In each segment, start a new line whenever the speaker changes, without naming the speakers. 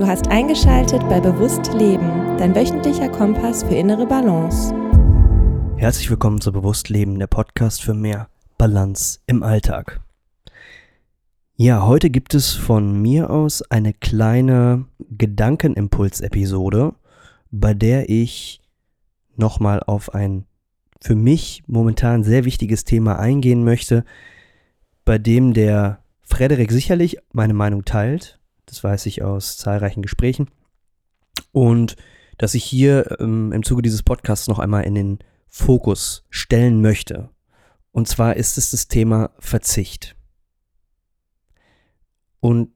Du hast eingeschaltet bei Bewusst Leben, dein wöchentlicher Kompass für innere Balance.
Herzlich willkommen zu Bewusst Leben, der Podcast für mehr Balance im Alltag. Ja, heute gibt es von mir aus eine kleine Gedankenimpuls-Episode, bei der ich nochmal auf ein für mich momentan sehr wichtiges Thema eingehen möchte, bei dem der Frederik sicherlich meine Meinung teilt, das weiß ich aus zahlreichen Gesprächen, und dass ich hier ähm, im Zuge dieses Podcasts noch einmal in den Fokus stellen möchte. Und zwar ist es das Thema Verzicht. Und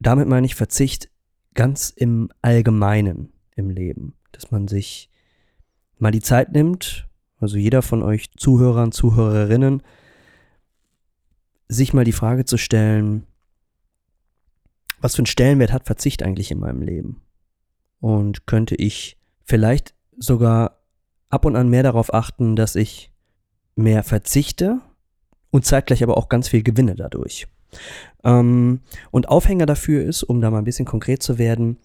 damit meine ich Verzicht ganz im Allgemeinen im Leben, dass man sich mal die Zeit nimmt, also jeder von euch Zuhörern, Zuhörerinnen, sich mal die Frage zu stellen, was für einen Stellenwert hat Verzicht eigentlich in meinem Leben? Und könnte ich vielleicht sogar ab und an mehr darauf achten, dass ich mehr verzichte und zeitgleich aber auch ganz viel gewinne dadurch. Ähm, und Aufhänger dafür ist, um da mal ein bisschen konkret zu werden,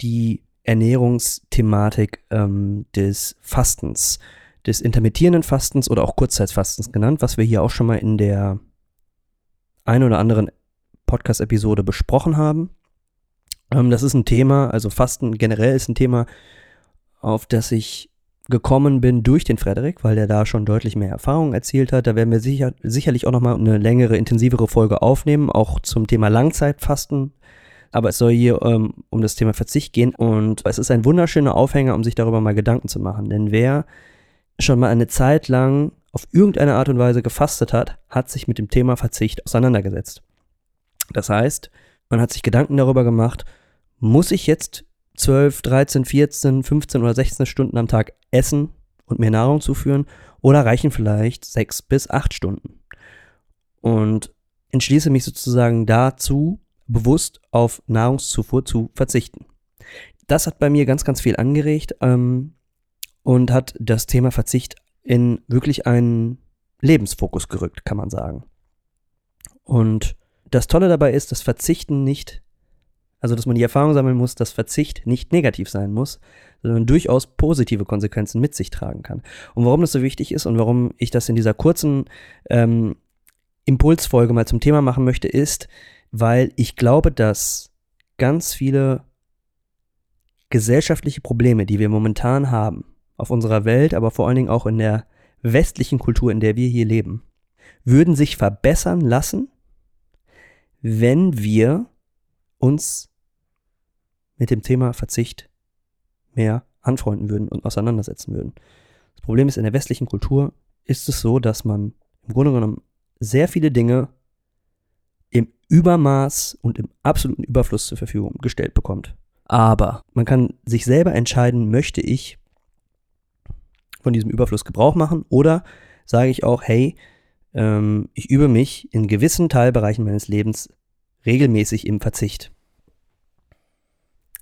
die Ernährungsthematik ähm, des Fastens, des intermittierenden Fastens oder auch Kurzzeitfastens genannt, was wir hier auch schon mal in der ein oder anderen Podcast-Episode besprochen haben. Ähm, das ist ein Thema, also Fasten generell ist ein Thema, auf das ich gekommen bin durch den Frederik, weil der da schon deutlich mehr Erfahrung erzielt hat. Da werden wir sicher, sicherlich auch nochmal eine längere, intensivere Folge aufnehmen, auch zum Thema Langzeitfasten. Aber es soll hier ähm, um das Thema Verzicht gehen und es ist ein wunderschöner Aufhänger, um sich darüber mal Gedanken zu machen. Denn wer schon mal eine Zeit lang auf irgendeine Art und Weise gefastet hat, hat sich mit dem Thema Verzicht auseinandergesetzt. Das heißt, man hat sich Gedanken darüber gemacht, muss ich jetzt 12, 13, 14, 15 oder 16 Stunden am Tag essen und mir Nahrung zuführen oder reichen vielleicht 6 bis 8 Stunden? Und entschließe mich sozusagen dazu, bewusst auf Nahrungszufuhr zu verzichten. Das hat bei mir ganz, ganz viel angeregt ähm, und hat das Thema Verzicht in wirklich einen Lebensfokus gerückt, kann man sagen. Und das Tolle dabei ist, dass Verzichten nicht, also dass man die Erfahrung sammeln muss, dass Verzicht nicht negativ sein muss, sondern durchaus positive Konsequenzen mit sich tragen kann. Und warum das so wichtig ist und warum ich das in dieser kurzen ähm, Impulsfolge mal zum Thema machen möchte, ist, weil ich glaube, dass ganz viele gesellschaftliche Probleme, die wir momentan haben, auf unserer Welt, aber vor allen Dingen auch in der westlichen Kultur, in der wir hier leben, würden sich verbessern lassen, wenn wir uns mit dem Thema Verzicht mehr anfreunden würden und auseinandersetzen würden. Das Problem ist, in der westlichen Kultur ist es so, dass man im Grunde genommen sehr viele Dinge im Übermaß und im absoluten Überfluss zur Verfügung gestellt bekommt. Aber man kann sich selber entscheiden, möchte ich von diesem Überfluss Gebrauch machen oder sage ich auch, hey, ähm, ich übe mich in gewissen Teilbereichen meines Lebens regelmäßig im Verzicht.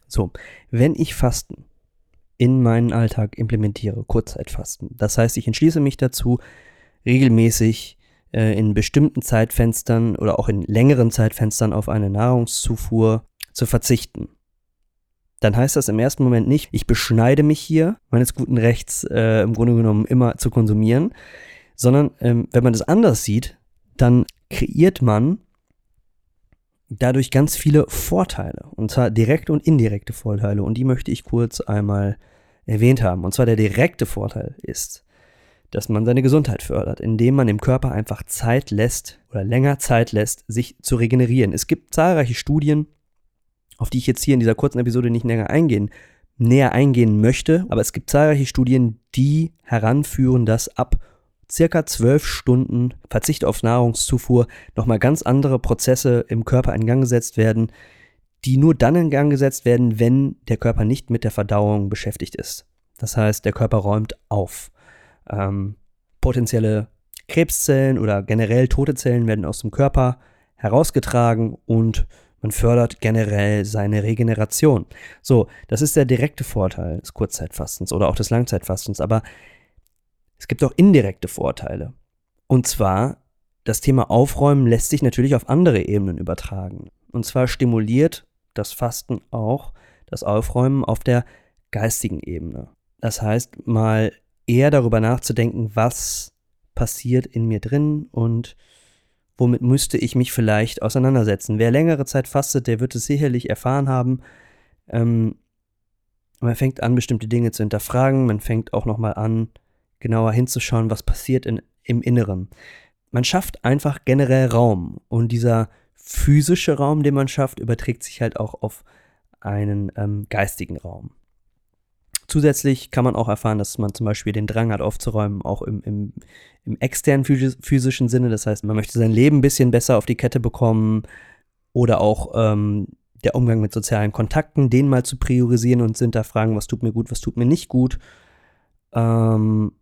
So, wenn ich Fasten in meinen Alltag implementiere, Kurzzeitfasten, das heißt, ich entschließe mich dazu, regelmäßig äh, in bestimmten Zeitfenstern oder auch in längeren Zeitfenstern auf eine Nahrungszufuhr zu verzichten. Dann heißt das im ersten Moment nicht, ich beschneide mich hier meines guten Rechts äh, im Grunde genommen immer zu konsumieren, sondern ähm, wenn man das anders sieht, dann kreiert man dadurch ganz viele Vorteile. Und zwar direkte und indirekte Vorteile. Und die möchte ich kurz einmal erwähnt haben. Und zwar der direkte Vorteil ist, dass man seine Gesundheit fördert, indem man dem Körper einfach Zeit lässt oder länger Zeit lässt, sich zu regenerieren. Es gibt zahlreiche Studien, auf die ich jetzt hier in dieser kurzen Episode nicht näher eingehen, näher eingehen möchte, aber es gibt zahlreiche Studien, die heranführen, dass ab circa zwölf Stunden Verzicht auf Nahrungszufuhr nochmal ganz andere Prozesse im Körper in Gang gesetzt werden, die nur dann in Gang gesetzt werden, wenn der Körper nicht mit der Verdauung beschäftigt ist. Das heißt, der Körper räumt auf. Ähm, potenzielle Krebszellen oder generell tote Zellen werden aus dem Körper herausgetragen und man fördert generell seine Regeneration. So, das ist der direkte Vorteil des Kurzzeitfastens oder auch des Langzeitfastens. Aber es gibt auch indirekte Vorteile. Und zwar, das Thema Aufräumen lässt sich natürlich auf andere Ebenen übertragen. Und zwar stimuliert das Fasten auch das Aufräumen auf der geistigen Ebene. Das heißt, mal eher darüber nachzudenken, was passiert in mir drin und womit müsste ich mich vielleicht auseinandersetzen. Wer längere Zeit fastet, der wird es sicherlich erfahren haben. Ähm, man fängt an, bestimmte Dinge zu hinterfragen. Man fängt auch nochmal an, genauer hinzuschauen, was passiert in, im Inneren. Man schafft einfach generell Raum. Und dieser physische Raum, den man schafft, überträgt sich halt auch auf einen ähm, geistigen Raum. Zusätzlich kann man auch erfahren, dass man zum Beispiel den Drang hat, aufzuräumen, auch im, im, im externen physischen Sinne. Das heißt, man möchte sein Leben ein bisschen besser auf die Kette bekommen oder auch ähm, der Umgang mit sozialen Kontakten, den mal zu priorisieren und zu hinterfragen, was tut mir gut, was tut mir nicht gut. Ähm,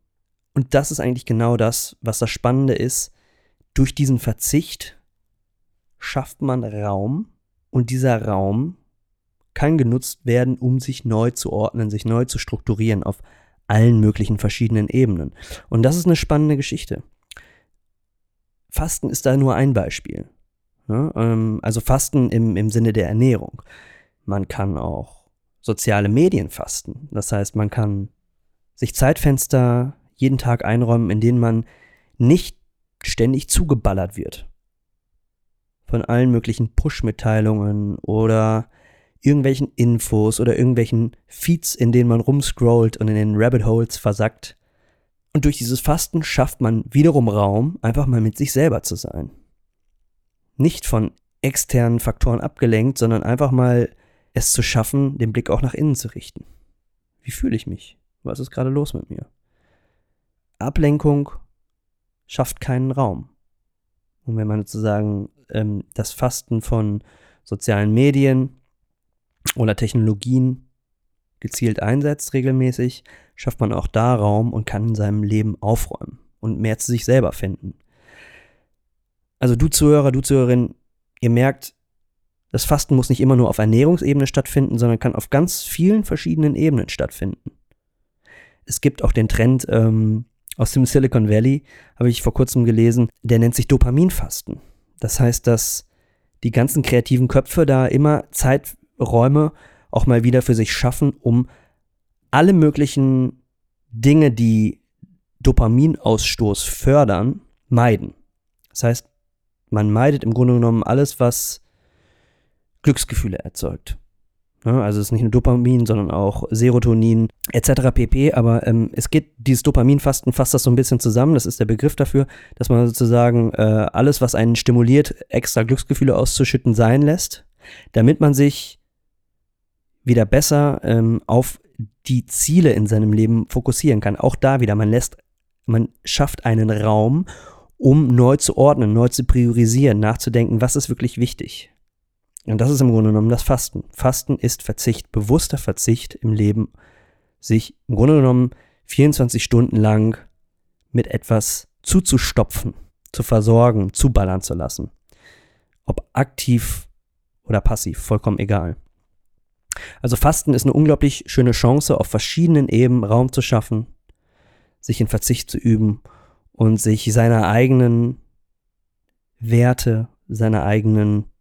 und das ist eigentlich genau das, was das Spannende ist. Durch diesen Verzicht schafft man Raum und dieser Raum kann genutzt werden, um sich neu zu ordnen, sich neu zu strukturieren auf allen möglichen verschiedenen Ebenen. Und das ist eine spannende Geschichte. Fasten ist da nur ein Beispiel. Ne? Ähm, also Fasten im, im Sinne der Ernährung. Man kann auch soziale Medien fasten. Das heißt, man kann sich Zeitfenster jeden Tag einräumen, in denen man nicht ständig zugeballert wird. Von allen möglichen Push-Mitteilungen oder irgendwelchen Infos oder irgendwelchen Feeds, in denen man rumscrollt und in den Rabbit Holes versackt. Und durch dieses Fasten schafft man wiederum Raum, einfach mal mit sich selber zu sein. Nicht von externen Faktoren abgelenkt, sondern einfach mal es zu schaffen, den Blick auch nach innen zu richten. Wie fühle ich mich? Was ist gerade los mit mir? Ablenkung schafft keinen Raum. Und wenn man sozusagen ähm, das Fasten von sozialen Medien, oder Technologien gezielt einsetzt regelmäßig, schafft man auch da Raum und kann in seinem Leben aufräumen und mehr zu sich selber finden. Also du Zuhörer, du Zuhörerin, ihr merkt, das Fasten muss nicht immer nur auf Ernährungsebene stattfinden, sondern kann auf ganz vielen verschiedenen Ebenen stattfinden. Es gibt auch den Trend ähm, aus dem Silicon Valley, habe ich vor kurzem gelesen, der nennt sich Dopaminfasten. Das heißt, dass die ganzen kreativen Köpfe da immer Zeit Räume auch mal wieder für sich schaffen, um alle möglichen Dinge, die Dopaminausstoß fördern, meiden. Das heißt, man meidet im Grunde genommen alles, was Glücksgefühle erzeugt. Also es ist nicht nur Dopamin, sondern auch Serotonin etc. pp. Aber ähm, es geht, dieses Dopaminfasten fasst das so ein bisschen zusammen. Das ist der Begriff dafür, dass man sozusagen äh, alles, was einen stimuliert, extra Glücksgefühle auszuschütten, sein lässt, damit man sich wieder besser ähm, auf die Ziele in seinem Leben fokussieren kann. Auch da wieder, man lässt, man schafft einen Raum, um neu zu ordnen, neu zu priorisieren, nachzudenken, was ist wirklich wichtig. Und das ist im Grunde genommen das Fasten. Fasten ist Verzicht, bewusster Verzicht im Leben, sich im Grunde genommen 24 Stunden lang mit etwas zuzustopfen, zu versorgen, zuballern zu lassen. Ob aktiv oder passiv, vollkommen egal. Also Fasten ist eine unglaublich schöne Chance, auf verschiedenen Ebenen Raum zu schaffen, sich in Verzicht zu üben und sich seiner eigenen Werte, seiner eigenen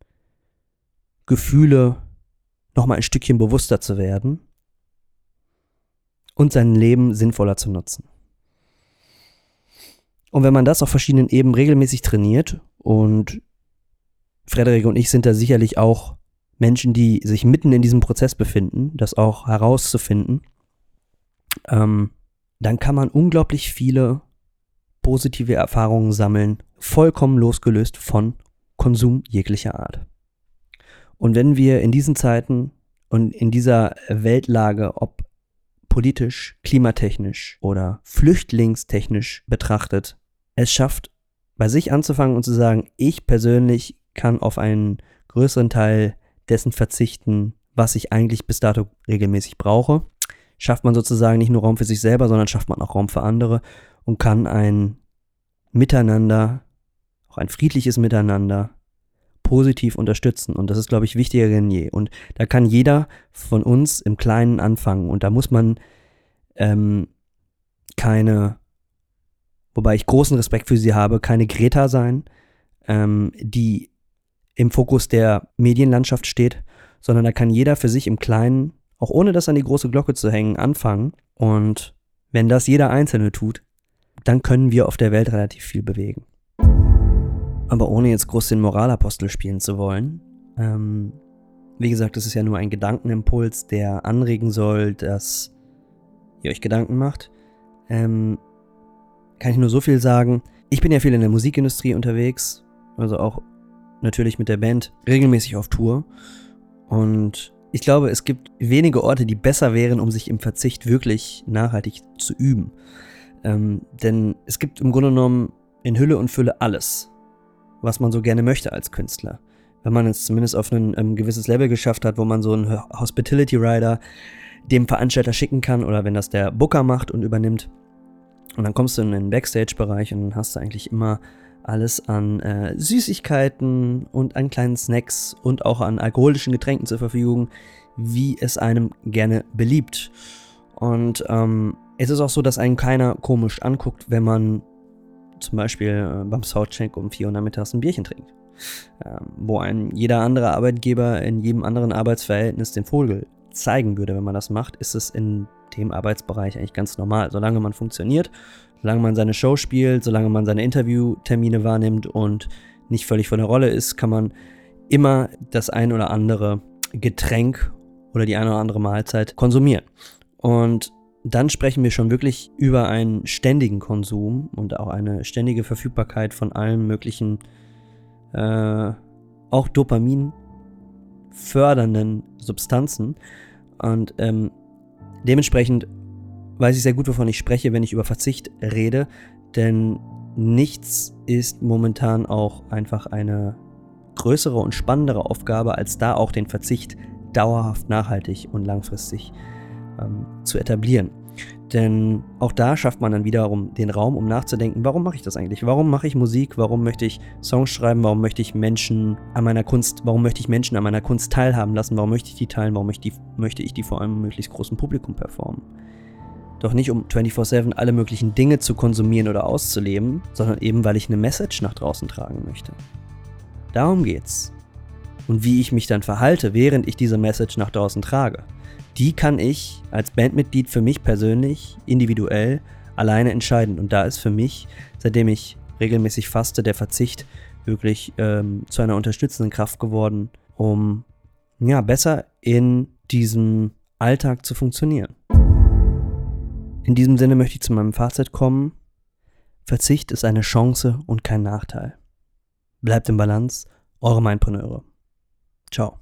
Gefühle nochmal ein Stückchen bewusster zu werden und sein Leben sinnvoller zu nutzen. Und wenn man das auf verschiedenen Ebenen regelmäßig trainiert, und Frederik und ich sind da sicherlich auch Menschen, die sich mitten in diesem Prozess befinden, das auch herauszufinden, ähm, dann kann man unglaublich viele positive Erfahrungen sammeln, vollkommen losgelöst von Konsum jeglicher Art. Und wenn wir in diesen Zeiten und in dieser Weltlage, ob politisch, klimatechnisch oder flüchtlingstechnisch betrachtet, es schafft, bei sich anzufangen und zu sagen, ich persönlich kann auf einen größeren Teil dessen verzichten, was ich eigentlich bis dato regelmäßig brauche. Schafft man sozusagen nicht nur Raum für sich selber, sondern schafft man auch Raum für andere und kann ein Miteinander, auch ein friedliches Miteinander, positiv unterstützen. Und das ist, glaube ich, wichtiger denn je. Und da kann jeder von uns im Kleinen anfangen. Und da muss man ähm, keine, wobei ich großen Respekt für sie habe, keine Greta sein, ähm, die im Fokus der Medienlandschaft steht, sondern da kann jeder für sich im Kleinen auch ohne das an die große Glocke zu hängen, anfangen. Und wenn das jeder Einzelne tut, dann können wir auf der Welt relativ viel bewegen. Aber ohne jetzt groß den Moralapostel spielen zu wollen, ähm, wie gesagt, das ist ja nur ein Gedankenimpuls, der anregen soll, dass ihr euch Gedanken macht. Ähm, kann ich nur so viel sagen. Ich bin ja viel in der Musikindustrie unterwegs, also auch natürlich mit der Band regelmäßig auf Tour. Und ich glaube, es gibt wenige Orte, die besser wären, um sich im Verzicht wirklich nachhaltig zu üben. Ähm, denn es gibt im Grunde genommen in Hülle und Fülle alles, was man so gerne möchte als Künstler. Wenn man es zumindest auf ein ähm, gewisses Level geschafft hat, wo man so einen Hospitality Rider dem Veranstalter schicken kann oder wenn das der Booker macht und übernimmt. Und dann kommst du in den Backstage-Bereich und dann hast du eigentlich immer alles an äh, Süßigkeiten und an kleinen Snacks und auch an alkoholischen Getränken zur Verfügung, wie es einem gerne beliebt. Und ähm, es ist auch so, dass einen keiner komisch anguckt, wenn man zum Beispiel äh, beim Soundcheck um 4 Uhr nachmittags ein Bierchen trinkt. Ähm, wo ein jeder andere Arbeitgeber in jedem anderen Arbeitsverhältnis den Vogel zeigen würde, wenn man das macht, ist es in dem Arbeitsbereich eigentlich ganz normal. Solange man funktioniert, solange man seine Show spielt, solange man seine Interviewtermine wahrnimmt und nicht völlig von der Rolle ist, kann man immer das ein oder andere Getränk oder die eine oder andere Mahlzeit konsumieren. Und dann sprechen wir schon wirklich über einen ständigen Konsum und auch eine ständige Verfügbarkeit von allen möglichen, äh, auch Dopamin fördernden Substanzen. Und ähm, dementsprechend weiß ich sehr gut, wovon ich spreche, wenn ich über Verzicht rede, denn nichts ist momentan auch einfach eine größere und spannendere Aufgabe, als da auch den Verzicht dauerhaft nachhaltig und langfristig ähm, zu etablieren. Denn auch da schafft man dann wiederum den Raum, um nachzudenken, warum mache ich das eigentlich? Warum mache ich Musik? Warum möchte ich Songs schreiben? Warum möchte ich Menschen an meiner Kunst, warum möchte ich Menschen an meiner Kunst teilhaben lassen? Warum möchte ich die teilen? Warum möchte ich die, möchte ich die vor einem möglichst großen Publikum performen? Doch nicht um 24-7 alle möglichen Dinge zu konsumieren oder auszuleben, sondern eben weil ich eine Message nach draußen tragen möchte. Darum geht's. Und wie ich mich dann verhalte, während ich diese Message nach draußen trage die kann ich als Bandmitglied für mich persönlich, individuell, alleine entscheiden. Und da ist für mich, seitdem ich regelmäßig faste, der Verzicht wirklich ähm, zu einer unterstützenden Kraft geworden, um ja, besser in diesem Alltag zu funktionieren. In diesem Sinne möchte ich zu meinem Fazit kommen. Verzicht ist eine Chance und kein Nachteil. Bleibt im Balance, eure Mindpreneure. Ciao.